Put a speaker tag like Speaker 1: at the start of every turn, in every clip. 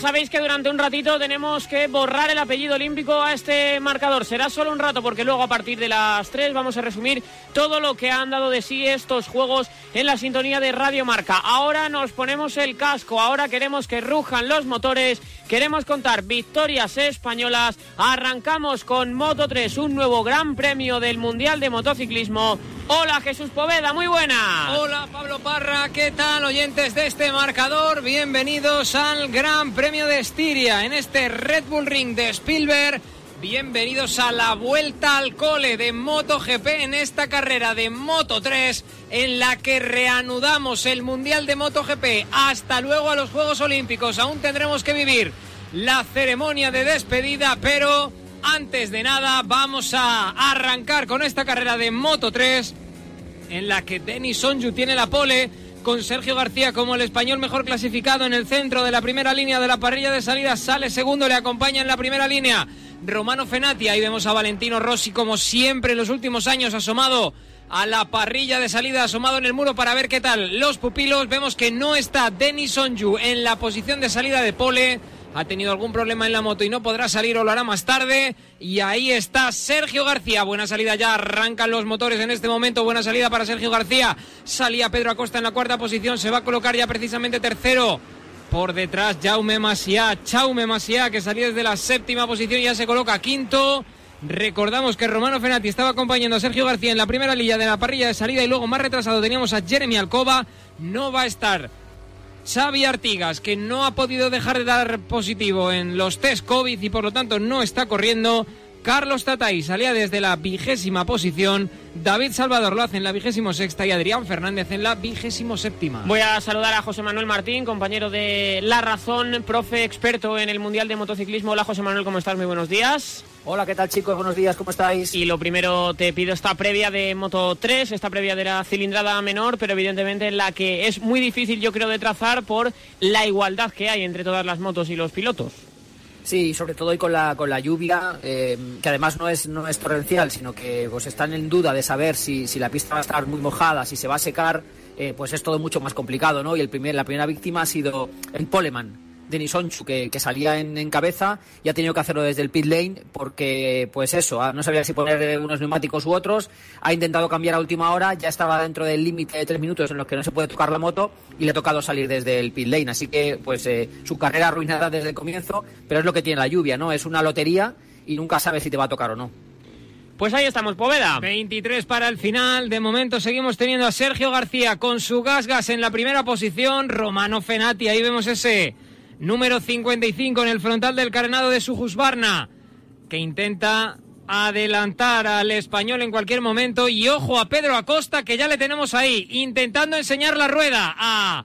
Speaker 1: sabéis que durante un ratito tenemos que borrar el apellido olímpico a este marcador. Será solo un rato porque luego a partir de las 3 vamos a resumir todo lo que han dado de sí estos juegos en la sintonía de Radio Marca. Ahora nos ponemos el casco, ahora queremos que rujan los motores, queremos contar victorias españolas. Arrancamos con Moto 3, un nuevo gran premio del Mundial de Motociclismo. Hola Jesús Poveda, muy buena.
Speaker 2: Hola Pablo Parra, ¿qué tal oyentes de este marcador? Bienvenidos al Gran Premio de Estiria en este Red Bull Ring de Spielberg. Bienvenidos a la vuelta al cole de MotoGP en esta carrera de Moto 3 en la que reanudamos el Mundial de MotoGP. Hasta luego a los Juegos Olímpicos. Aún tendremos que vivir la ceremonia de despedida, pero antes de nada vamos a arrancar con esta carrera de Moto 3 en la que Denis Sonju tiene la pole con Sergio García como el español mejor clasificado en el centro de la primera línea de la parrilla de salida. Sale segundo, le acompaña en la primera línea Romano Fenati. Ahí vemos a Valentino Rossi como siempre en los últimos años asomado a la parrilla de salida, asomado en el muro para ver qué tal los pupilos. Vemos que no está Denis Sonju en la posición de salida de pole ha tenido algún problema en la moto y no podrá salir o lo hará más tarde. Y ahí está Sergio García. Buena salida ya, arrancan los motores en este momento. Buena salida para Sergio García. Salía Pedro Acosta en la cuarta posición. Se va a colocar ya precisamente tercero. Por detrás, Jaume Masia. Jaume Masia, que salía desde la séptima posición ya se coloca quinto. Recordamos que Romano Fenati estaba acompañando a Sergio García en la primera línea de la parrilla de salida y luego más retrasado teníamos a Jeremy Alcoba. No va a estar Xavi Artigas, que no ha podido dejar de dar positivo en los test COVID y por lo tanto no está corriendo. Carlos Tatay salía desde la vigésima posición, David Salvador lo hace en la vigésimo sexta y Adrián Fernández en la vigésimo séptima.
Speaker 1: Voy a saludar a José Manuel Martín, compañero de La Razón, profe experto en el Mundial de Motociclismo. Hola José Manuel, ¿cómo estás? Muy buenos días.
Speaker 3: Hola, ¿qué tal chicos? Buenos días, ¿cómo estáis?
Speaker 1: Y lo primero te pido esta previa de Moto 3, esta previa de la cilindrada menor, pero evidentemente la que es muy difícil yo creo de trazar por la igualdad que hay entre todas las motos y los pilotos.
Speaker 3: Sí, sobre todo hoy con la, con la lluvia, eh, que además no es, no es torrencial, sino que pues están en duda de saber si, si la pista va a estar muy mojada, si se va a secar, eh, pues es todo mucho más complicado, ¿no? Y el primer, la primera víctima ha sido el Poleman Denis Onchu, que, salía en, cabeza y ha tenido que hacerlo desde el pit lane porque, pues eso, ah, no sabía si poner unos neumáticos u otros. Ha intentado cambiar a última hora, ya estaba dentro del límite de tres minutos en los que no se puede tocar la moto y le ha tocado salir desde el pit lane. Así que, pues, eh, su carrera arruinada desde el comienzo, pero es lo que tiene la lluvia, ¿no? Es una lotería y nunca sabes si te va a tocar o no.
Speaker 1: Pues ahí estamos, Poveda.
Speaker 2: 23 para el final. De momento seguimos teniendo a Sergio García con su gas gas en la primera posición. Romano Fenati, ahí vemos ese número 55 en el frontal del carenado de Sujusbarna, que intenta adelantar al español en cualquier momento. Y ojo a Pedro Acosta, que ya le tenemos ahí, intentando enseñar la rueda a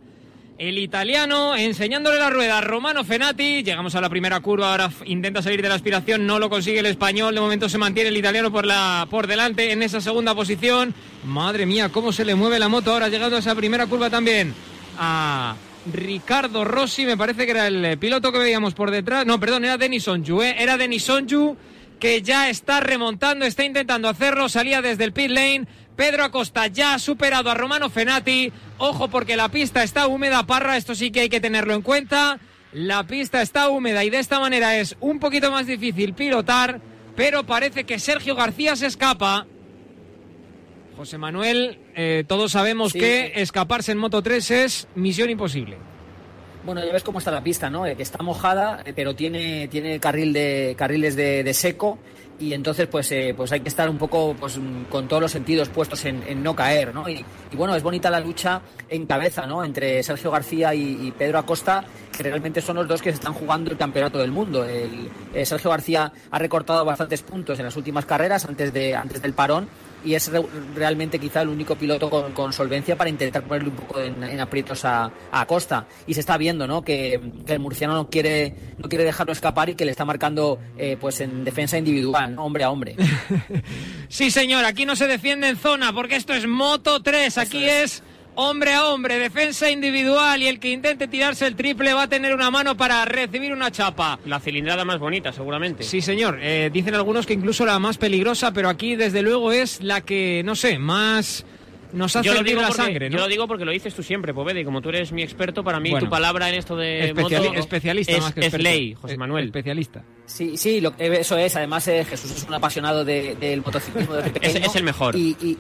Speaker 2: el italiano, enseñándole la rueda a Romano Fenati. Llegamos a la primera curva, ahora intenta salir de la aspiración, no lo consigue el español. De momento se mantiene el italiano por, la, por delante en esa segunda posición. Madre mía, cómo se le mueve la moto ahora, llegando a esa primera curva también. A Ricardo Rossi, me parece que era el eh, piloto que veíamos por detrás. No, perdón, era Denis Sonju, ¿eh? Era Denis Sonju que ya está remontando, está intentando hacerlo, salía desde el pit lane. Pedro Acosta ya ha superado a Romano Fenati. Ojo porque la pista está húmeda, Parra, esto sí que hay que tenerlo en cuenta. La pista está húmeda y de esta manera es un poquito más difícil pilotar, pero parece que Sergio García se escapa. José Manuel, eh, todos sabemos que escaparse en Moto 3 es misión imposible.
Speaker 3: Bueno, ya ves cómo está la pista, ¿no? Eh, que está mojada, eh, pero tiene, tiene carril de, carriles de, seco y entonces pues, pues hay que estar un poco pues, con todos los sentidos puestos en, no caer, ¿no? Y, bueno, es bonita la lucha en cabeza, ¿no? Entre Sergio García y, Pedro Acosta, que realmente son los dos que se están jugando el campeonato del mundo. El, Sergio García ha recortado bastantes puntos en las últimas carreras antes, de, antes del parón y es realmente quizá el único piloto con, solvencia para intentar ponerle un poco en, aprietos a, Costa. Y se está viendo ¿no? que, el murciano no quiere, no quiere dejarlo escapar y que le está marcando eh, pues en defensa individual, hombre a hombre.
Speaker 2: sí, señor, aquí no se defiende en zona porque esto es Moto 3, aquí es hombre a hombre, defensa individual y el que intente tirarse el triple va a tener una mano para recibir una chapa.
Speaker 1: La cilindrada más bonita, seguramente.
Speaker 2: Sí, señor. Eh, dicen algunos que incluso la más peligrosa, pero aquí desde luego es la que, no sé, más nos hace hervir la sangre, ¿no?
Speaker 1: Yo lo digo porque lo dices tú siempre, Poveda, y como tú eres mi experto, para mí tu palabra en esto de
Speaker 2: especialista
Speaker 1: es,
Speaker 2: más que
Speaker 1: es ley, José Manuel.
Speaker 2: Especialista.
Speaker 3: Sí, sí, lo, eso es. Además, eh, Jesús es un apasionado del motociclismo
Speaker 1: es, el mejor.
Speaker 3: Y,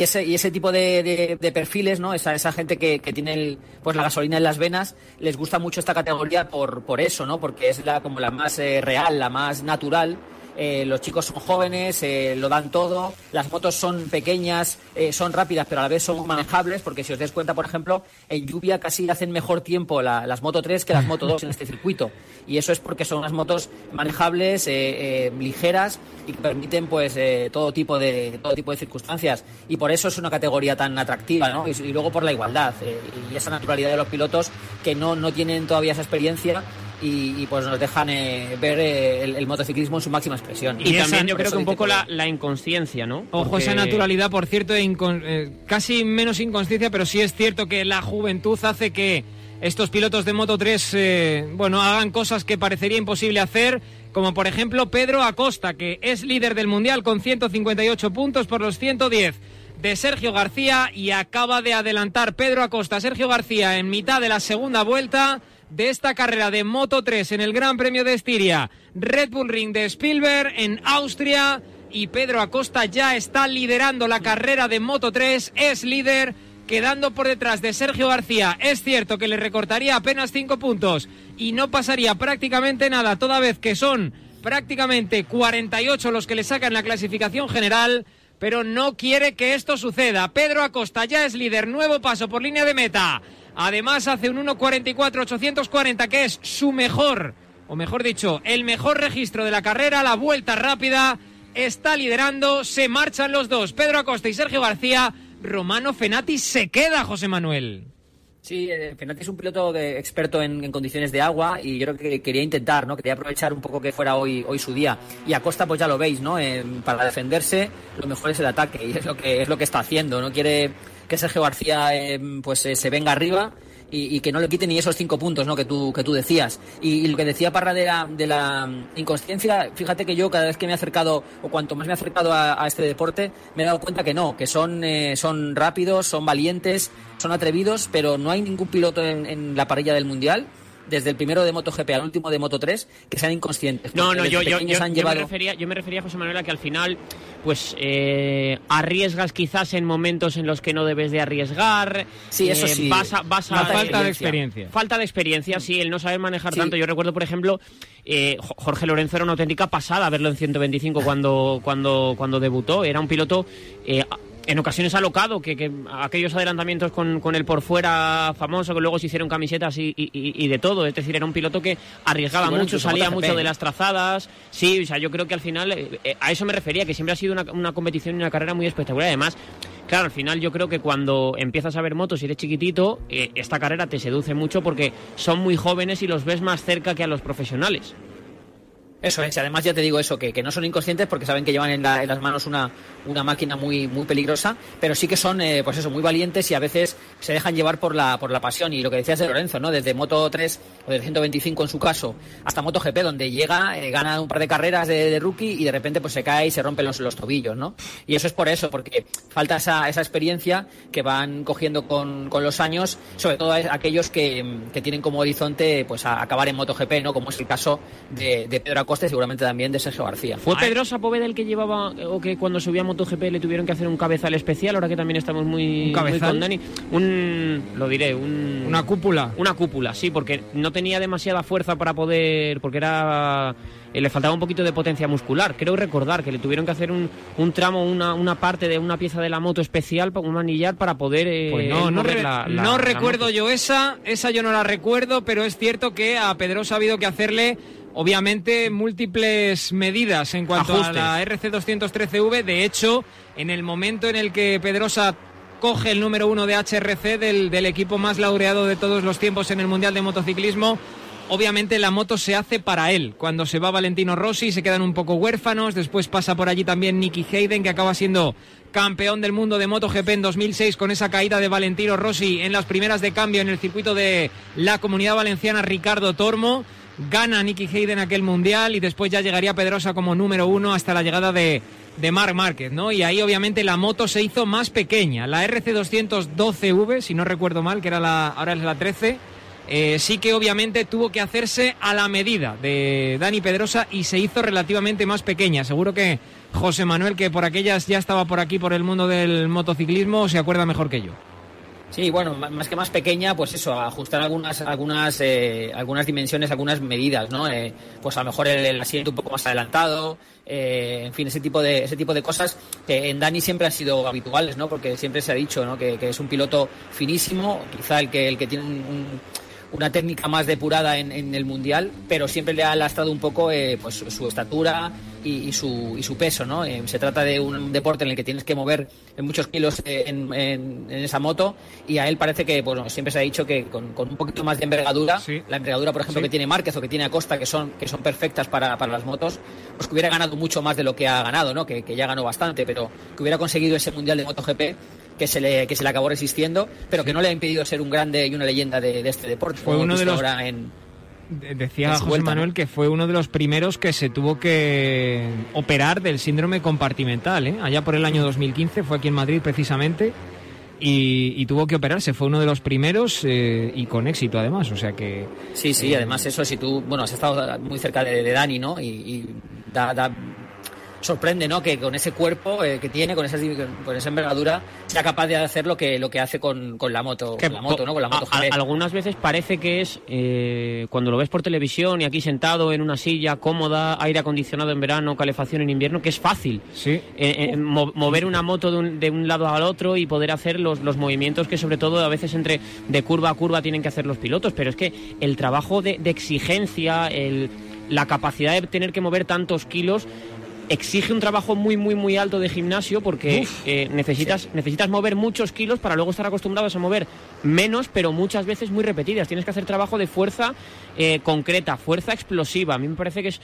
Speaker 3: ese, y ese tipo de, perfiles, ¿no? Esa, esa gente que, tiene pues la gasolina en las venas, les gusta mucho esta categoría por, por eso, ¿no? Porque es la, como la más eh, real, la más natural eh, los chicos son jóvenes, eh, lo dan todo, las motos son pequeñas, eh, son rápidas, pero a la vez son manejables, porque si os des cuenta, por ejemplo, en lluvia casi hacen mejor tiempo las Moto 3 que las Moto 2 en este circuito. Y eso es porque son unas motos manejables, ligeras y que permiten pues todo tipo de todo tipo de circunstancias. Y por eso es una categoría tan atractiva, ¿no? Y, y luego por la igualdad y esa naturalidad de los pilotos que no, no tienen todavía esa experiencia y, pues nos dejan eh, ver eh, el, motociclismo en su máxima expresión.
Speaker 1: Y, también yo creo que un poco la, inconsciencia, ¿no?
Speaker 2: Ojo, esa naturalidad, por cierto, eh, casi menos inconsciencia, pero sí es cierto que la juventud hace que estos pilotos de Moto 3, bueno, hagan cosas que parecería imposible hacer, como por ejemplo Pedro Acosta, que es líder del Mundial con 158 puntos por los 110 de Sergio García y acaba de adelantar Pedro Acosta, Sergio García en mitad de la segunda vuelta de esta carrera de Moto 3 en el Gran Premio de Estiria, Red Bull Ring de Spielberg en Austria y Pedro Acosta ya está liderando la carrera de Moto 3, es líder quedando por detrás de Sergio García. Es cierto que le recortaría apenas 5 puntos y no pasaría prácticamente nada, toda vez que son prácticamente 48 los que le sacan la clasificación general, pero no quiere que esto suceda. Pedro Acosta ya es líder, nuevo paso por línea de meta. Además hace un 1.44.840 que es su mejor, o mejor dicho, el mejor registro de la carrera, la vuelta rápida. Está liderando, se marchan los dos, Pedro Acosta y Sergio García. Romano Fenati se queda, José Manuel.
Speaker 3: Sí, eh, Fenati es un piloto experto en, condiciones de agua y yo creo que quería intentar, ¿no? Quería aprovechar un poco que fuera hoy, hoy su día. Y Acosta, pues ya lo veis, ¿no? para defenderse, lo mejor es el ataque y es lo que es lo que está haciendo. No quiere que Sergio García eh, pues eh, se venga arriba y, que no le quite ni esos cinco puntos ¿no? que, tú, que tú decías. Y, lo que decía Parra de la, de la inconsciencia, fíjate que yo cada vez que me he acercado, o cuanto más me he acercado a, este deporte, me he dado cuenta que no, que son, eh, son rápidos, son valientes, son atrevidos, pero no hay ningún piloto en la parrilla del Mundial desde el primero de MotoGP al último de Moto3 que sean inconscientes.
Speaker 1: No, no, yo, yo, yo, me refería, yo me refería, José Manuel, a que al final pues eh, arriesgas quizás en momentos en los que no debes de arriesgar.
Speaker 3: Sí, eso eh, sí.
Speaker 1: Vas a, vas a,
Speaker 2: falta de experiencia.
Speaker 1: Falta de experiencia, sí, el no saber manejar tanto. Yo recuerdo, por ejemplo, eh, Jorge Lorenzo era una auténtica pasada verlo en 125 cuando, cuando, cuando debutó. Era un piloto en ocasiones alocado, que, que aquellos adelantamientos con, con, el por fuera famoso, que luego se hicieron camisetas y, y, de todo. Es decir, era un piloto que arriesgaba mucho, salía mucho de las trazadas. Sí, o sea, yo creo que al final, eh, eh, a eso me refería, que siempre ha sido una, una competición y una carrera muy espectacular. Además, claro, al final yo creo que cuando empiezas a ver motos y eres chiquitito, eh, esta carrera te seduce mucho porque son muy jóvenes y los ves más cerca que a los profesionales.
Speaker 3: Eso es, además ya te digo eso, que, que no son inconscientes porque saben que llevan en, las manos una, una, máquina muy, muy peligrosa, pero sí que son, eh, pues eso, muy valientes y a veces se dejan llevar por la, por la pasión. Y lo que decías de Lorenzo, ¿no? Desde Moto 3 o de 125 en su caso, hasta Moto GP, donde llega, eh, gana un par de carreras de, rookie y de repente pues se cae y se rompen los, los tobillos, ¿no? Y eso es por eso, porque falta esa, esa experiencia que van cogiendo con, con los años, sobre todo aquellos que, que, tienen como horizonte pues a acabar en Moto GP, ¿no? Como es el caso de, de Pedro Acosta seguramente también de Sergio García.
Speaker 1: ¿Fue Poveda el que llevaba, o que cuando subía a MotoGP le tuvieron que hacer un cabezal especial, ahora que también estamos muy,
Speaker 2: ¿Un
Speaker 1: con Dani? Un, lo diré, un...
Speaker 2: Una cúpula.
Speaker 1: Una cúpula, sí, porque no tenía demasiada fuerza para poder, porque era... Eh, le faltaba un poquito de potencia muscular. Creo recordar que le tuvieron que hacer un, un tramo, una, una parte de una pieza de la moto especial, un manillar para poder... Eh,
Speaker 2: pues no, no, no recuerdo yo esa, esa yo no la recuerdo, pero es cierto que a Pedrosa ha habido que hacerle obviamente múltiples medidas en cuanto a la RC213V. De hecho, en el momento en el que Pedrosa coge el número uno de HRC del, equipo más laureado de todos los tiempos en el Mundial de Motociclismo. Obviamente la moto se hace para él. Cuando se va Valentino Rossi se quedan un poco huérfanos. Después pasa por allí también Nicky Hayden, que acaba siendo campeón del mundo de MotoGP en 2006 con esa caída de Valentino Rossi en las primeras de cambio en el circuito de la Comunidad Valenciana Ricardo Tormo gana Nicky Hayden aquel mundial y después ya llegaría Pedrosa como número uno hasta la llegada de de Marc Márquez, ¿no? Y ahí obviamente la moto se hizo más pequeña. La RC212V, si no recuerdo mal, que era la, ahora es la 13, eh, sí que obviamente tuvo que hacerse a la medida de Dani Pedrosa y se hizo relativamente más pequeña. Seguro que José Manuel, que por aquellas ya estaba por aquí por el mundo del motociclismo, se acuerda mejor que yo.
Speaker 3: Sí, bueno, más que más pequeña, pues eso, ajustar algunas algunas eh, algunas dimensiones, algunas medidas, ¿no? Eh, pues a lo mejor el, asiento un poco más adelantado, eh, en fin, ese tipo de ese tipo de cosas que en Dani siempre han sido habituales, ¿no? Porque siempre se ha dicho, ¿no? Que, es un piloto finísimo, quizá el que el que tiene una técnica más depurada en, en, el mundial, pero siempre le ha lastrado un poco pues su estatura, y, su, y su peso, ¿no? Eh, se trata de un deporte en el que tienes que mover muchos kilos eh, en, en, esa moto y a él parece que, bueno, siempre se ha dicho que con, un poquito más de envergadura, la envergadura, por ejemplo, que tiene Márquez o que tiene Acosta, que son, que son perfectas para, para las motos, pues que hubiera ganado mucho más de lo que ha ganado, ¿no? Que, que ya ganó bastante, pero que hubiera conseguido ese Mundial de MotoGP que se le, que se le acabó resistiendo, pero que no le ha impedido ser un grande y una leyenda de, este deporte.
Speaker 2: Fue uno de los, ahora en, Decía José Manuel que fue uno de los primeros que se tuvo que operar del síndrome compartimental. ¿eh? Allá por el año 2015 fue aquí en Madrid precisamente y, tuvo que operarse. Fue uno de los primeros eh, y con éxito además. O sea que.
Speaker 3: Sí, sí,
Speaker 2: eh,
Speaker 3: además eso, si tú, bueno, has estado muy cerca de, Dani, ¿no? Y, da, da sorprende, ¿no? Que con ese cuerpo eh, que tiene, con esa, con esa envergadura, sea capaz de hacer lo que, lo que hace con, la moto, con la moto, ¿no? Con la moto
Speaker 1: algunas veces parece que es eh, cuando lo ves por televisión y aquí sentado en una silla cómoda, aire acondicionado en verano, calefacción en invierno, que es fácil.
Speaker 2: Sí.
Speaker 1: Eh, mover una moto de un, de un, lado al otro y poder hacer los, los movimientos que sobre todo a veces entre de curva a curva tienen que hacer los pilotos, pero es que el trabajo de, de exigencia, el, la capacidad de tener que mover tantos kilos exige un trabajo muy, muy, muy alto de gimnasio porque eh, necesitas, necesitas mover muchos kilos para luego estar acostumbrados a mover menos, pero muchas veces muy repetidas. Tienes que hacer trabajo de fuerza eh, concreta, fuerza explosiva. A mí me parece que es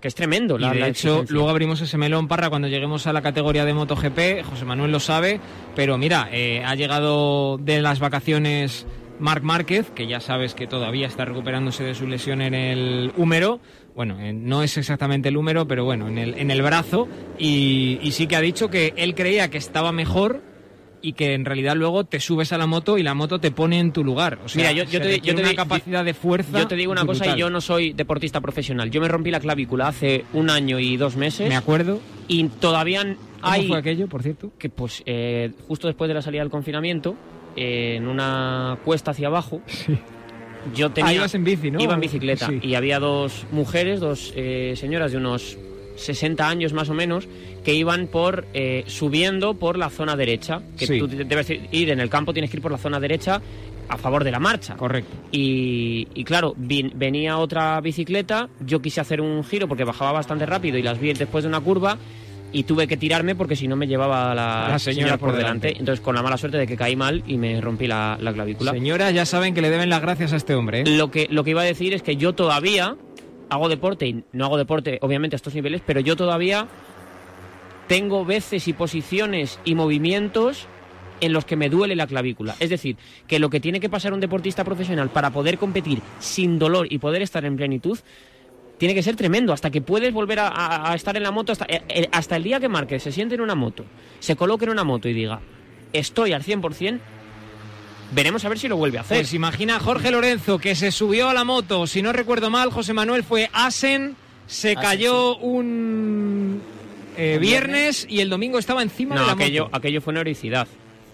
Speaker 1: que es tremendo.
Speaker 2: La, de hecho, luego abrimos ese melón parra cuando lleguemos a la categoría de MotoGP. José Manuel lo sabe, pero mira, eh, ha llegado de las vacaciones Marc Márquez, que ya sabes que todavía está recuperándose de su lesión en el húmero bueno, no es exactamente el número, pero bueno, en el, en el brazo, y, sí que ha dicho que él creía que estaba mejor y que en realidad luego te subes a la moto y la moto te pone en tu lugar. O sea,
Speaker 1: Mira, yo, te,
Speaker 2: una capacidad de fuerza.
Speaker 1: Yo te digo una cosa y yo no soy deportista profesional. Yo me rompí la clavícula hace un año y dos meses.
Speaker 2: Me acuerdo.
Speaker 1: Y todavía hay.
Speaker 2: ¿Cómo fue aquello, por cierto?
Speaker 1: Que pues eh, justo después de la salida del confinamiento, eh, en una cuesta hacia abajo. Sí yo tenía,
Speaker 2: ah, en bici, ¿no?
Speaker 1: Iba en bicicleta y había dos mujeres, dos eh, señoras de unos 60 años más o menos, que iban por eh, subiendo por la zona derecha. Que tú debes ir en el campo, tienes que ir por la zona derecha a favor de la marcha.
Speaker 2: Correcto.
Speaker 1: Y, claro, venía otra bicicleta, yo quise hacer un giro porque bajaba bastante rápido y las vi después de una curva y tuve que tirarme porque si no me llevaba la, la señora, por, delante. Entonces, con la mala suerte de que caí mal y me rompí la, clavícula.
Speaker 2: Señora, ya saben que le deben las gracias a este hombre. ¿eh?
Speaker 1: Lo, que, lo que iba a decir es que yo todavía hago deporte y no hago deporte, obviamente, a estos niveles, pero yo todavía tengo veces y posiciones y movimientos en los que me duele la clavícula. Es decir, que lo que tiene que pasar un deportista profesional para poder competir sin dolor y poder estar en plenitud tiene que ser tremendo, hasta que puedes volver a, estar en la moto, hasta, eh, eh, hasta el día que marque, se siente en una moto, se coloque en una moto y diga, estoy al 100%, veremos a ver si lo vuelve a hacer.
Speaker 2: Pues imagina a Jorge Lorenzo que se subió a la moto, si no recuerdo mal, José Manuel fue Asen, se cayó un eh, viernes, y el domingo estaba encima de la
Speaker 1: aquello,
Speaker 2: moto.
Speaker 1: aquello fue una heroicidad.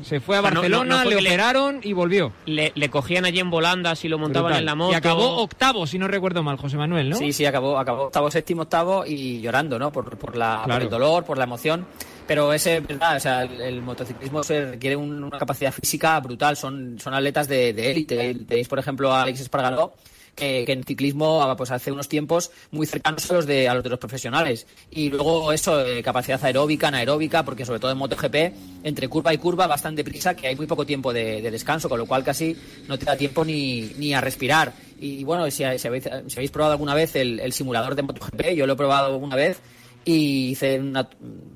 Speaker 2: Se fue a Barcelona, le operaron y volvió.
Speaker 1: Le, cogían allí en volandas y lo montaban en la moto.
Speaker 2: Y acabó octavo, si no recuerdo mal, José Manuel, ¿no?
Speaker 3: Sí, sí, acabó, acabó octavo, séptimo, octavo y llorando, ¿no? Por, por, la, el dolor, por la emoción. Pero ese, verdad, o sea, el, motociclismo se requiere una capacidad física brutal. Son, son atletas de élite. Tenéis, por ejemplo, a Alex Espargaró, que, en ciclismo ah, pues hace unos tiempos muy cercanos a los de, a los, de los profesionales. Y luego eso, eh, capacidad aeróbica, anaeróbica, porque sobre todo en MotoGP, entre curva y curva bastante prisa, que hay muy poco tiempo de, descanso, con lo cual casi no te da tiempo ni, ni a respirar. Y bueno, si, si, habéis, si habéis, probado alguna vez el, el simulador de MotoGP, yo lo he probado alguna vez y hice una,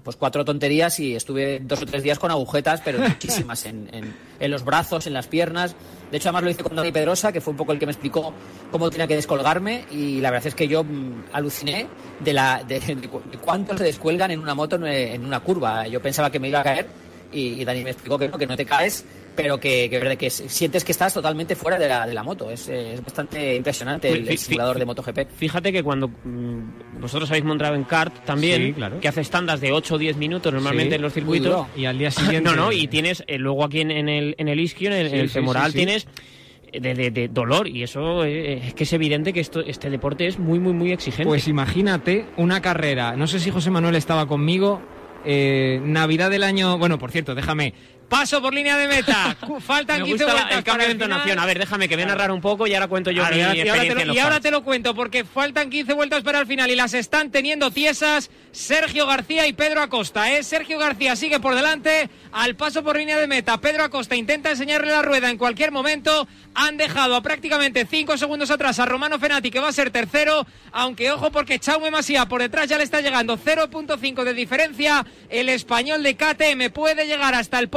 Speaker 3: pues cuatro tonterías y estuve dos o tres días con agujetas, pero muchísimas en, en los brazos, en las piernas. De hecho, además lo hice con Dani Pedrosa, que fue un poco el que me explicó cómo tenía que descolgarme y la verdad es que yo mm, aluciné de, la, cuánto se descuelgan en una moto en una curva. Yo pensaba que me iba a caer y, Dani me explicó que no te caes, pero que, que, que sientes que estás totalmente fuera de la, de la moto. Es, es bastante impresionante el, simulador de MotoGP.
Speaker 1: Fíjate que cuando mm, vosotros habéis montado en kart también, que hace tandas de 8 o 10 minutos normalmente en los circuitos.
Speaker 2: Y al día siguiente.
Speaker 1: no, no, y tienes eh, luego aquí en, el, en el isquio, en el, femoral, tienes. De, de, dolor y eso eh, es que es evidente que esto, este deporte es muy muy muy exigente.
Speaker 2: Pues imagínate una carrera, no sé si José Manuel estaba conmigo, eh, Navidad del año. Bueno, por cierto, déjame. Paso por línea de meta. Faltan 15 vueltas.
Speaker 1: El cambio de entonación. A ver, déjame que voy a narrar un poco y ahora cuento yo mi y,
Speaker 2: ahora y ahora te lo cuento porque faltan 15 vueltas para el final y las están teniendo tiesas Sergio García y Pedro Acosta. ¿eh? Sergio García sigue por delante al paso por línea de meta. Pedro Acosta intenta enseñarle la rueda en cualquier momento. Han dejado a prácticamente 5 segundos atrás a Romano Fenati que va a ser tercero. Aunque ojo porque Chaume Masía por detrás ya le está llegando 0.5 de diferencia. El español de KTM puede llegar hasta el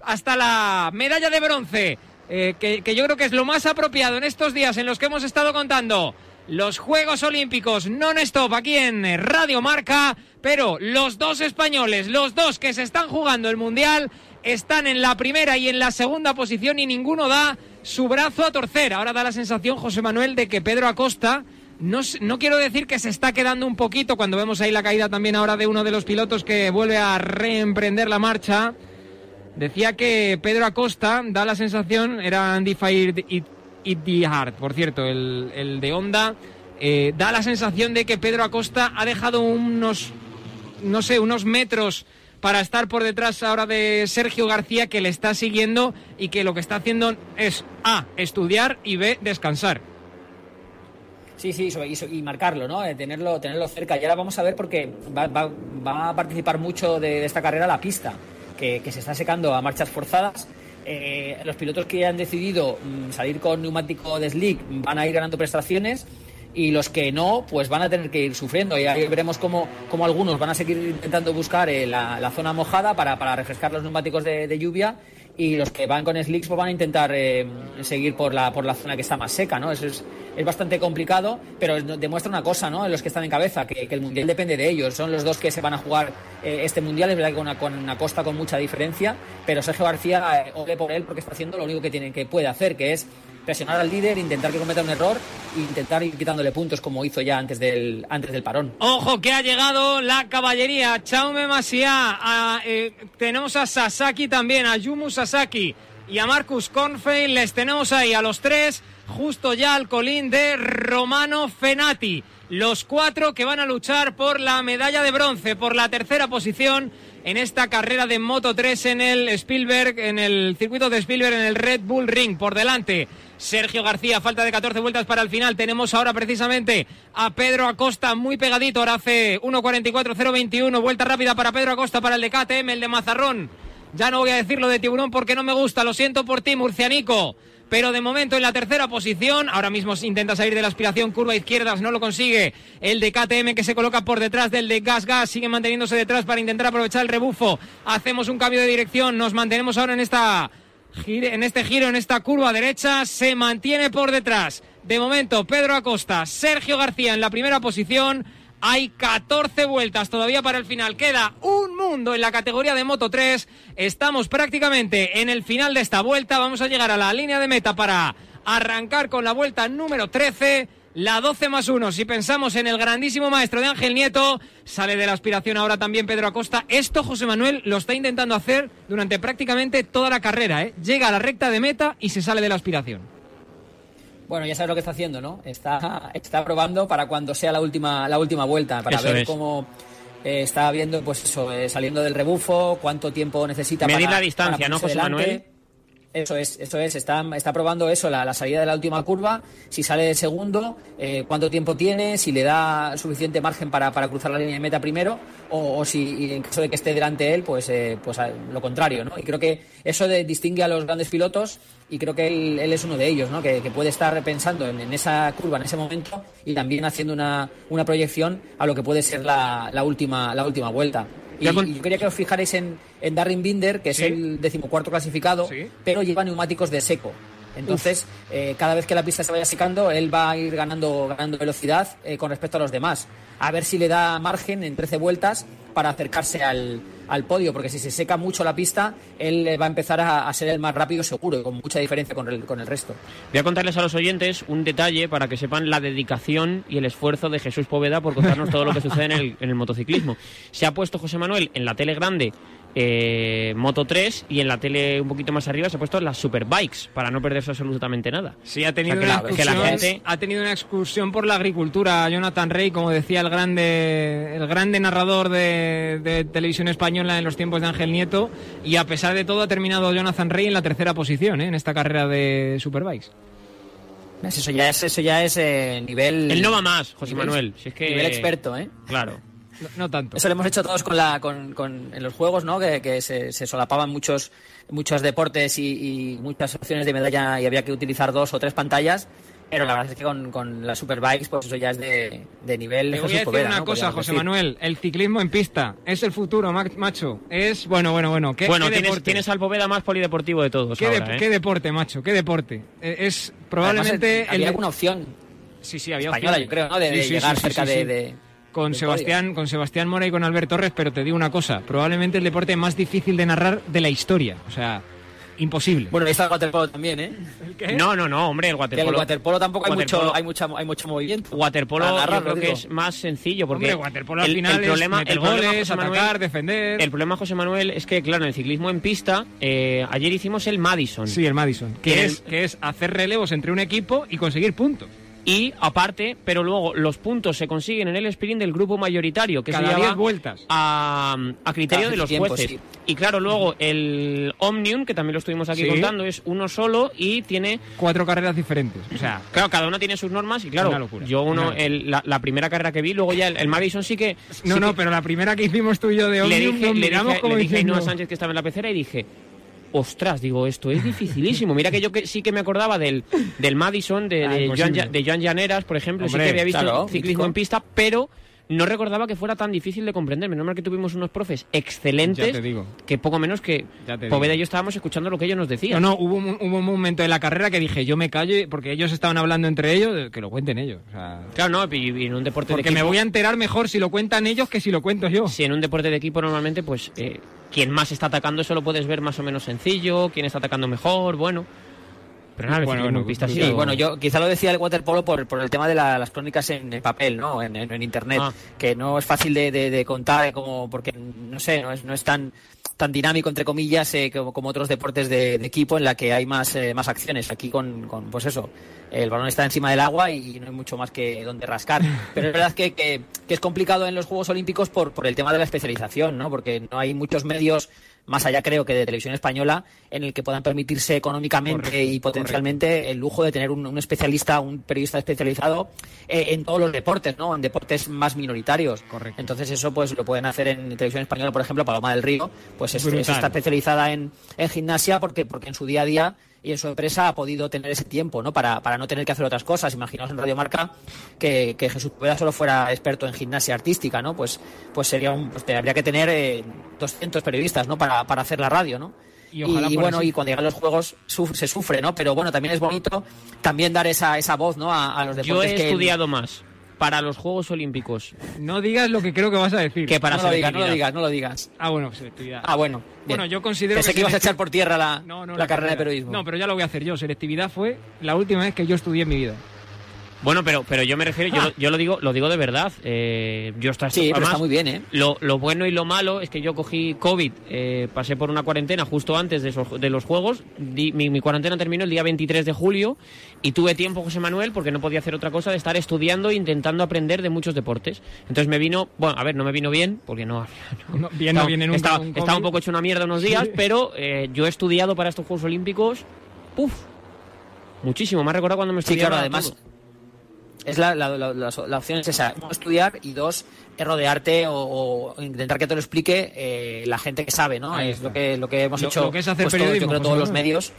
Speaker 2: hasta la medalla de bronce. Eh, que, que yo creo que es lo más apropiado en estos días en los que hemos estado contando los Juegos Olímpicos non-stop aquí en Radio Marca, pero los dos españoles, los dos que se están jugando el Mundial, están en la primera y en la segunda posición y ninguno da su brazo a torcer. Ahora da la sensación, José Manuel, de que Pedro Acosta, no, no quiero decir que se está quedando un poquito cuando vemos ahí la caída también ahora de uno de los pilotos que vuelve a reemprender la marcha. Decía que Pedro Acosta da la sensación, era Andy Fire y the Hard. Por cierto, el, de Honda eh, da la sensación de que Pedro Acosta ha dejado unos, no sé, unos metros para estar por detrás ahora de Sergio García que le está siguiendo y que lo que está haciendo es A, estudiar y B, descansar.
Speaker 3: Sí, sí, y, marcarlo, ¿no? Eh, tenerlo, tenerlo cerca. Y ahora vamos a ver porque va, va, a participar mucho de, esta carrera la pista, que, se está secando a marchas forzadas eh, los pilotos que han decidido mm, salir con neumático de slick van a ir ganando prestaciones y los que no, pues van a tener que ir sufriendo. Y ahí veremos cómo, cómo algunos van a seguir intentando buscar eh, la, zona mojada para, para, refrescar los neumáticos de lluvia y los que van con slicks pues van a intentar eh, seguir por la, por la zona que está más seca, ¿no? Eso es, es bastante complicado, pero demuestra una cosa, ¿no? Los que están en cabeza, que, el Mundial depende de ellos. Son los dos que se van a jugar eh, este Mundial, es verdad que con una, con una costa con mucha diferencia, pero Sergio García, eh, por él porque está haciendo lo único que, tiene, que puede hacer, que es presionar al líder, intentar que cometa un error e intentar ir quitándole puntos como hizo ya antes del, antes del parón.
Speaker 2: Ojo que ha llegado la caballería, Chaume Masia, eh, tenemos a Sasaki también, a Yumu Sasaki y a Marcus Kornfein, les tenemos ahí a los tres, justo ya al colín de Romano Fenati. Los cuatro que van a luchar por la medalla de bronce, por la tercera posición en esta carrera de Moto 3 en el Spielberg, en el circuito de Spielberg, en el Red Bull Ring. Por delante, Sergio García, falta de 14 vueltas para el final. Tenemos ahora precisamente a Pedro Acosta muy pegadito. Ahora hace 1.44.021. Vuelta rápida para Pedro Acosta para el de KTM, el de Mazarrón. Ya no voy a decirlo de tiburón porque no me gusta. Lo siento por ti, Murcianico pero de momento en la tercera posición. Ahora mismo intenta salir de la aspiración, curva izquierdas, no lo consigue. El de KTM que se coloca por detrás del de Gas Gas, sigue manteniéndose detrás para intentar aprovechar el rebufo. Hacemos un cambio de dirección, nos mantenemos ahora en esta en este giro, en esta curva derecha, se mantiene por detrás. De momento, Pedro Acosta, Sergio García en la primera posición. Hay 14 vueltas todavía para el final. Queda un mundo en la categoría de Moto 3. Estamos prácticamente en el final de esta vuelta. Vamos a llegar a la línea de meta para arrancar con la vuelta número 13. La 12 más 1. Si pensamos en el grandísimo maestro de Ángel Nieto, sale de la aspiración ahora también Pedro Acosta. Esto José Manuel lo está intentando hacer durante prácticamente toda la carrera. ¿eh? Llega a la recta de meta y se sale de la aspiración.
Speaker 3: Bueno, ya sabes lo que está haciendo, ¿no? Está, está probando para cuando sea la última, la última vuelta, para ver cómo eh, está viendo, pues eso, eh, saliendo del rebufo, cuánto tiempo necesita
Speaker 1: Medir la distancia, ¿no, José Manuel?
Speaker 3: Eso es, eso es. Está, está probando eso, la, salida de la última curva, si sale de segundo, eh, cuánto tiempo tiene, si le da suficiente margen para, cruzar la línea de meta primero, o, si en caso de que esté delante él, pues, eh, pues lo contrario, ¿no? Y creo que eso de, distingue a los grandes pilotos y creo que él, él es uno de ellos, ¿no? Que, puede estar pensando en, esa curva, en ese momento, y también haciendo una, una proyección a lo que puede ser la, la última, la última vuelta. Y, yo quería que os fijarais en, en Darren Binder, que es el decimocuarto clasificado, pero lleva neumáticos de seco. Entonces, eh, cada vez que la pista se vaya secando, él va a ir ganando, ganando velocidad eh, con respecto a los demás. A ver si le da margen en 13 vueltas para acercarse al, al podio, porque si se seca mucho la pista, él va a empezar a, ser el más rápido seguro, con mucha diferencia con el, con el resto.
Speaker 1: Voy a contarles a los oyentes un detalle para que sepan la dedicación y el esfuerzo de Jesús Poveda por contarnos todo lo que sucede en el, en el motociclismo. Se ha puesto José Manuel en la tele grande eh, Moto 3 y en la tele un poquito más arriba se ha puesto las Superbikes para no perderse absolutamente nada.
Speaker 2: Sí, ha tenido, una, ha tenido una excursión por la agricultura. Jonathan Rey, como decía el grande, el grande narrador de, televisión española en los tiempos de Ángel Nieto, y a pesar de todo ha terminado Jonathan Rey en la tercera posición ¿eh? en esta carrera de Superbikes.
Speaker 3: Eso ya es, eso ya es eh, nivel.
Speaker 1: Él no va más, José Manuel. Si es que...
Speaker 3: Nivel experto, ¿eh?
Speaker 1: Claro.
Speaker 2: No, tanto.
Speaker 3: Eso lo hemos hecho todos con la, con, en los juegos, ¿no? Que, se, solapaban muchos, muchos deportes y, muchas opciones de medalla y había que utilizar dos o tres pantallas. Pero la verdad es que con, las superbikes, pues eso ya es de, nivel.
Speaker 2: Te voy a decir una cosa, José Manuel. El ciclismo en pista es el futuro, macho. Es bueno, bueno, bueno.
Speaker 1: ¿Qué, bueno, tienes, tienes, al Poveda más polideportivo de todos.
Speaker 2: ¿Qué,
Speaker 1: ¿eh?
Speaker 2: ¿qué deporte, macho? ¿Qué deporte? E, es probablemente.
Speaker 3: ¿Había alguna opción?
Speaker 2: Sí, sí, había
Speaker 3: española, yo creo, ¿no? De, llegar cerca de
Speaker 2: con Sebastián, con Sebastián Mora y con Albert Torres, pero te digo una cosa, probablemente el deporte más difícil de narrar de la historia. O sea, imposible.
Speaker 3: Bueno, ahí está el waterpolo también, ¿eh?
Speaker 1: No, no, no, hombre, el waterpolo.
Speaker 3: El waterpolo tampoco hay mucho, hay mucha, hay mucho movimiento.
Speaker 1: Waterpolo yo creo que es más sencillo porque
Speaker 2: el waterpolo al final el problema, el goles, atacar, defender.
Speaker 1: El problema, José Manuel, es que claro, en el ciclismo en pista, eh, ayer hicimos el Madison.
Speaker 2: Sí, el Madison, que es que es hacer relevos entre un equipo y conseguir puntos.
Speaker 1: Y aparte, pero luego los puntos se consiguen en el sprint del grupo mayoritario, que
Speaker 2: Cada
Speaker 1: se
Speaker 2: llama vueltas.
Speaker 1: A, criterio de los jueces. Y claro, luego el Omnium, que también lo estuvimos aquí contando, es uno solo y tiene
Speaker 2: cuatro carreras diferentes. O sea,
Speaker 1: claro, cada una tiene sus normas y claro, yo uno la, primera carrera que vi, luego ya el, Madison sí que
Speaker 2: No, no, pero la primera que hicimos tú y yo de Omnium,
Speaker 1: le dije, le como le dije a Sánchez que estaba en la pecera y dije, ostras, digo, esto es dificilísimo. Mira que yo que, sí que me acordaba del, del Madison, de, de, Joan, de Joan Llaneras, por ejemplo, sí que había visto ciclismo en pista, pero no recordaba que fuera tan difícil de comprender. Menos mal que tuvimos unos profes excelentes, que poco menos que Poveda y yo estábamos escuchando lo que ellos nos decían.
Speaker 2: No, no, hubo un, hubo un momento de la carrera que dije, yo me callo, porque ellos estaban hablando entre ellos, que lo cuenten ellos.
Speaker 1: claro, no, y, en un deporte
Speaker 2: porque
Speaker 1: de equipo...
Speaker 2: me voy a enterar mejor si lo cuentan ellos que si lo cuento yo.
Speaker 1: Si en un deporte de equipo normalmente, pues... Eh, quien más está atacando, eso lo puedes ver más o menos sencillo, quién está atacando mejor, bueno.
Speaker 3: Pero nada, bueno, bueno, pista sí, bueno, yo quizá lo decía el waterpolo por, por el tema de las crónicas en, el papel, ¿no? En, en, internet, ah. que no es fácil de, de, contar, como porque no sé, no es, no es tan tan dinámico entre comillas eh, como, otros deportes de, equipo en la que hay más eh, más acciones. Aquí con, con pues eso, el balón está encima del agua y no hay mucho más que donde rascar. Pero es verdad que, que, es complicado en los Juegos Olímpicos por, por el tema de la especialización, ¿no? Porque no hay muchos medios más allá creo que de televisión española, en el que puedan permitirse económicamente y potencialmente el lujo de tener un, especialista, un periodista especializado eh, en todos los deportes, ¿no? En deportes más minoritarios.
Speaker 2: Correcto.
Speaker 3: Entonces eso pues lo pueden hacer en televisión española, por ejemplo, Paloma del Río, pues es, está especializada en, en gimnasia porque, porque en su día a día y en su empresa ha podido tener ese tiempo, ¿no? Para, para no tener que hacer otras cosas. Imaginaos en Radio Marca que, que Jesús Poveda solo fuera experto en gimnasia artística, ¿no? Pues, pues sería un, pues habría que tener eh, 200 periodistas, ¿no? Para, para hacer la radio, ¿no? Y, bueno, y cuando llegan los juegos se sufre, ¿no? Pero bueno, también es bonito también dar esa, esa voz, ¿no? A, los deportes
Speaker 1: Yo he estudiado más para los Juegos Olímpicos.
Speaker 2: No digas lo que creo que vas a decir.
Speaker 1: Que para
Speaker 3: no lo digas, no lo digas, no lo digas.
Speaker 2: Ah, bueno, selectividad.
Speaker 3: Ah, bueno.
Speaker 2: Bueno, yo considero
Speaker 3: Pensé que, ibas a echar por tierra la, la carrera de periodismo.
Speaker 2: No, pero ya lo voy a hacer yo. Selectividad fue la última vez que yo estudié en mi vida.
Speaker 1: Bueno, pero, pero yo me refiero, yo, yo lo digo, lo digo de verdad. Eh, yo está,
Speaker 3: sí, pero está muy bien, ¿eh?
Speaker 1: Lo, lo, bueno y lo malo es que yo cogí COVID, eh, pasé por una cuarentena justo antes de, de los juegos. mi, cuarentena terminó el día 23 de julio y tuve tiempo, José Manuel, porque no podía hacer otra cosa de estar estudiando e intentando aprender de muchos deportes. Entonces me vino, bueno, a ver, no me vino bien, porque no.
Speaker 2: no, bien no viene
Speaker 1: nunca. Estaba, un, poco hecho una mierda unos días, pero eh, yo he estudiado para estos Juegos Olímpicos. Uf, muchísimo. Me ha recordado cuando me estudiaba.
Speaker 3: Sí, claro, además es la, la, la, opción es esa, uno, estudiar y dos, rodearte o, intentar que te lo explique eh, la gente que sabe, ¿no? es lo que, lo que hemos hecho
Speaker 2: lo que es hacer pues,
Speaker 3: yo creo todos los medios.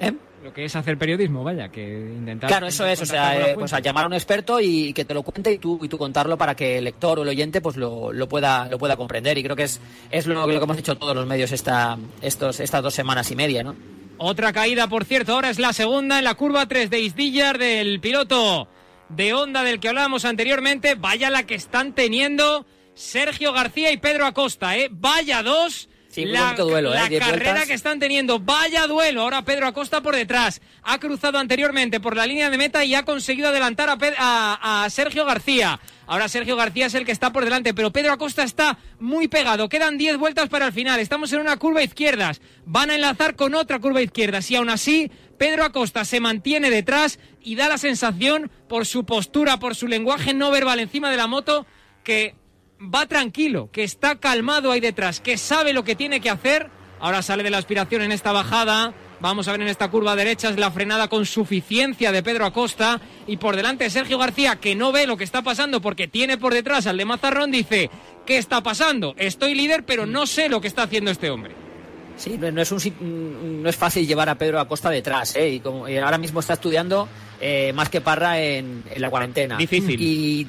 Speaker 3: ¿Eh?
Speaker 2: lo que es hacer periodismo, vaya, que intentar...
Speaker 3: Claro, eso es, o sea, pues a llamar a un experto y que te lo cuente y tú, y tú contarlo para que el lector o el oyente pues lo, lo pueda, lo pueda comprender. Y creo que es, es lo, lo que hemos hecho todos los medios esta, estos, estas dos semanas y media, ¿no?
Speaker 2: Otra caída, por cierto, ahora es la segunda en la curva 3 de Isdillar del piloto de Honda del que hablábamos anteriormente. Vaya la que están teniendo Sergio García y Pedro Acosta, ¿eh? Vaya dos
Speaker 3: la, duelo,
Speaker 2: ¿eh? la carrera que están teniendo, vaya duelo. Ahora Pedro Acosta por detrás. Ha cruzado anteriormente por la línea de meta y ha conseguido adelantar a, a, Sergio García. Ahora Sergio García es el que está por delante, pero Pedro Acosta está muy pegado. Quedan 10 vueltas para el final. Estamos en una curva izquierdas. Van a enlazar con otra curva izquierda. Y aún así, Pedro Acosta se mantiene detrás y da la sensación, por su postura, por su lenguaje no verbal encima de la moto, que va tranquilo, que está calmado ahí detrás, que sabe lo que tiene que hacer. Ahora sale de la aspiración en esta bajada. Vamos a ver en esta curva derecha es la frenada con suficiencia de Pedro Acosta. Y por delante Sergio García, que no ve lo que está pasando porque tiene por detrás al de Mazarrón, dice, ¿qué está pasando? Estoy líder, pero no sé lo que está haciendo este hombre.
Speaker 3: Sí, no es, un, no es fácil llevar a Pedro Acosta detrás, ¿eh? Y ahora mismo está estudiando eh, más que Parra en, la cuarentena.
Speaker 2: Difícil.
Speaker 3: Y,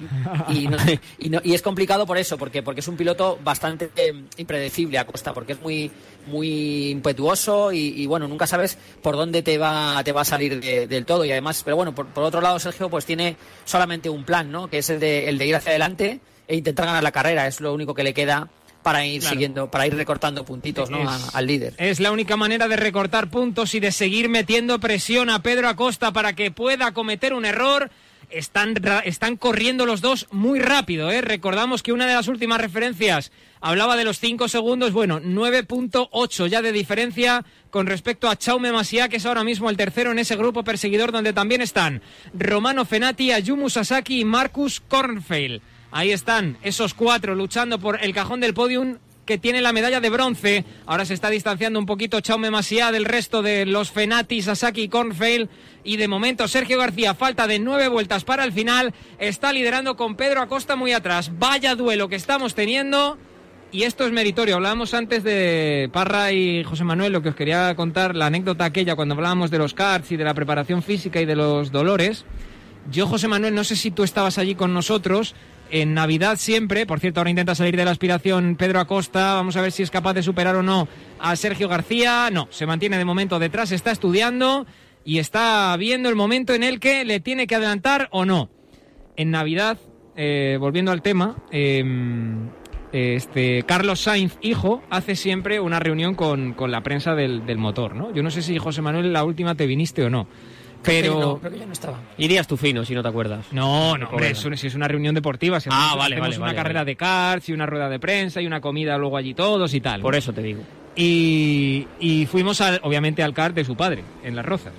Speaker 3: y, es complicado por eso, porque, porque es un piloto bastante eh, impredecible a Costa, porque es muy, muy impetuoso y, bueno, nunca sabes por dónde te va, te va a salir del todo. Y además, pero bueno, por, otro lado, Sergio pues tiene solamente un plan, ¿no? Que es el de, el de ir hacia adelante e intentar ganar la carrera. Es lo único que le queda para ir siguiendo, para ir recortando puntitos ¿no? al líder.
Speaker 2: Es la única manera de recortar puntos y de seguir metiendo presión a Pedro Acosta para que pueda cometer un error. Están, están corriendo los dos muy rápido. ¿eh? Recordamos que una de las últimas referencias hablaba de los 5 segundos. Bueno, 9.8 ya de diferencia con respecto a Chaume Masia, que es ahora mismo el tercero en ese grupo perseguidor donde también están Romano Fenati, Ayumu Sasaki y Marcus Kornfeil. Ahí están esos cuatro luchando por el cajón del podium que tiene la medalla de bronce. Ahora se está distanciando un poquito Chaume Masia del resto de los Fenati, Sasaki y Cornfield. Y de momento Sergio García, falta de nueve vueltas para el final, está liderando con Pedro Acosta muy atrás. Vaya duelo que estamos teniendo. Y esto es meritorio. Hablábamos antes de Parra y José Manuel, lo que os quería contar, la anécdota aquella cuando hablábamos de los karts y de la preparación física y de los dolores. Yo, José Manuel, no sé si tú estabas allí con nosotros, en Navidad siempre. Por cierto, ahora intenta salir de la aspiración Pedro Acosta. Vamos a ver si es capaz de superar o no a Sergio García. No, se mantiene de momento detrás, está estudiando y está viendo el momento en el que le tiene que adelantar o no. En Navidad, eh, volviendo al tema, em, este Carlos Sainz, hijo, hace siempre una reunión con, la prensa del, del motor, ¿no? Yo no sé si José Manuel la última te viniste o no. Pero.
Speaker 3: creo que ya no estaba.
Speaker 1: Irías tú fino, si no te acuerdas.
Speaker 2: No, no, hombre, si es una reunión deportiva, si
Speaker 1: ah, vale,
Speaker 2: vale, una carrera de karts y una rueda de prensa y una comida luego allí todos y tal.
Speaker 1: Por eso te digo.
Speaker 2: Y, y fuimos, obviamente, al kart de su padre, en Las Rozas.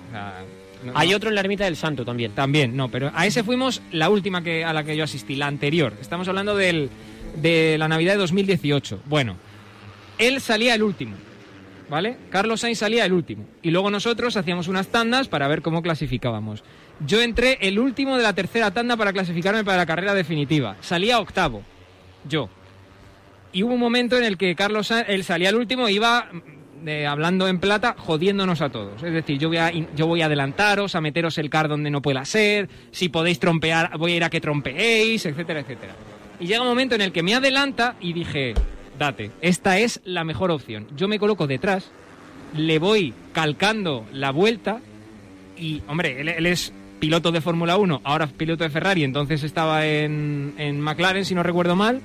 Speaker 1: Hay otro en la Ermita del Santo también.
Speaker 2: También, no, pero a ese fuimos la última que, a la que yo asistí, la anterior. Estamos hablando del, de la Navidad de 2018. Bueno, él salía el último. ¿Vale? Carlos Sainz salía el último. Y luego nosotros hacíamos unas tandas para ver cómo clasificábamos. Yo entré el último de la tercera tanda para clasificarme para la carrera definitiva. Salía octavo, yo. Y hubo un momento en el que Carlos Sainz, él salía el último iba mm, hablando en plata, jodiéndonos a todos. Es decir, yo voy, a, yo voy a adelantaros, a meteros el car donde no pueda ser, si podéis trompear, voy a ir a que trompeéis, etcétera, etcétera. Y llega un momento en el que me adelanta y dije, esta es la mejor opción. Yo me coloco detrás, le voy calcando la vuelta y, hombre, él, es piloto de Fórmula 1, ahora piloto de Ferrari, entonces estaba en, en McLaren, si no recuerdo mal,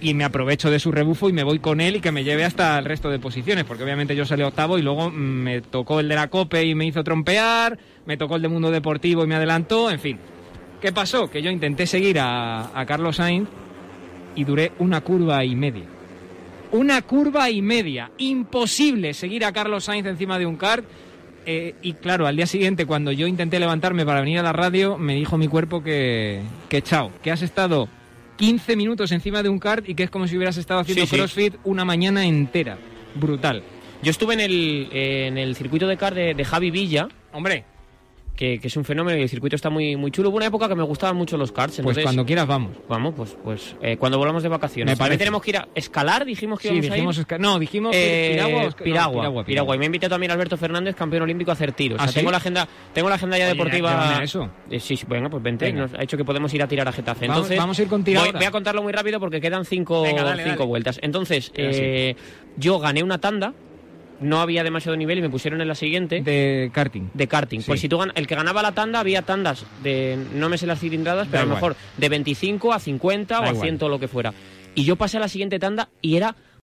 Speaker 2: y me aprovecho de su rebufo y me voy con él y que me lleve hasta el resto de posiciones, porque obviamente yo salí octavo y luego me tocó el de la COPE y me hizo trompear, me tocó el de Mundo Deportivo y me adelantó, en fin. ¿Qué pasó? Que yo intenté seguir a, a Carlos Sainz y duré una curva y media. Una curva y media. Imposible seguir a Carlos Sainz encima de un kart. Eh, y claro, al día siguiente, cuando yo intenté levantarme para venir a la radio, me dijo mi cuerpo que, que chao, que has estado 15 minutos encima de un kart y que es como si hubieras estado haciendo CrossFit una mañana entera. Brutal.
Speaker 1: Yo estuve en el, en el circuito de kart de, de Javi Villa.
Speaker 2: Hombre,
Speaker 1: que, que es un fenómeno y el circuito está muy, muy chulo. Hubo una época que me gustaban mucho los karts.
Speaker 2: Pues cuando quieras vamos.
Speaker 1: Vamos, pues, pues eh, cuando volvamos de vacaciones.
Speaker 2: Me parece.
Speaker 1: tenemos que ir a escalar, dijimos que
Speaker 2: Sí,
Speaker 1: íbamos
Speaker 2: dijimos...
Speaker 1: a ir.
Speaker 2: No, dijimos
Speaker 1: Eh,
Speaker 2: piragua, no,
Speaker 1: piragua, piragua. Y me invita también Alberto Fernández, campeón olímpico, a hacer tiros.
Speaker 2: ¿Ah,
Speaker 1: O sea,
Speaker 2: sí?
Speaker 1: tengo la agenda, tengo la agenda ya
Speaker 2: Oye,
Speaker 1: deportiva.
Speaker 2: ¿de qué va eso?
Speaker 1: Eh, sí, sí, venga, pues vente.
Speaker 2: Venga.
Speaker 1: Nos ha hecho que podemos ir a tirar a Getafe. Entonces,
Speaker 2: vamos a ir con
Speaker 1: voy, voy a contarlo muy rápido porque quedan cinco,
Speaker 2: Venga, dale,
Speaker 1: cinco
Speaker 2: dale.
Speaker 1: vueltas. Entonces, eh, yo gané una tanda, no había demasiado nivel y me pusieron en la siguiente.
Speaker 2: De karting.
Speaker 1: de karting.
Speaker 2: Sí.
Speaker 1: Pues si tú gan- el que ganaba la tanda había tandas de no me sé las cilindradas, pero
Speaker 2: Da
Speaker 1: a lo mejor de 25 a 50
Speaker 2: Da
Speaker 1: o a
Speaker 2: igual.
Speaker 1: 100 o lo que fuera. Y yo pasé a la siguiente tanda y era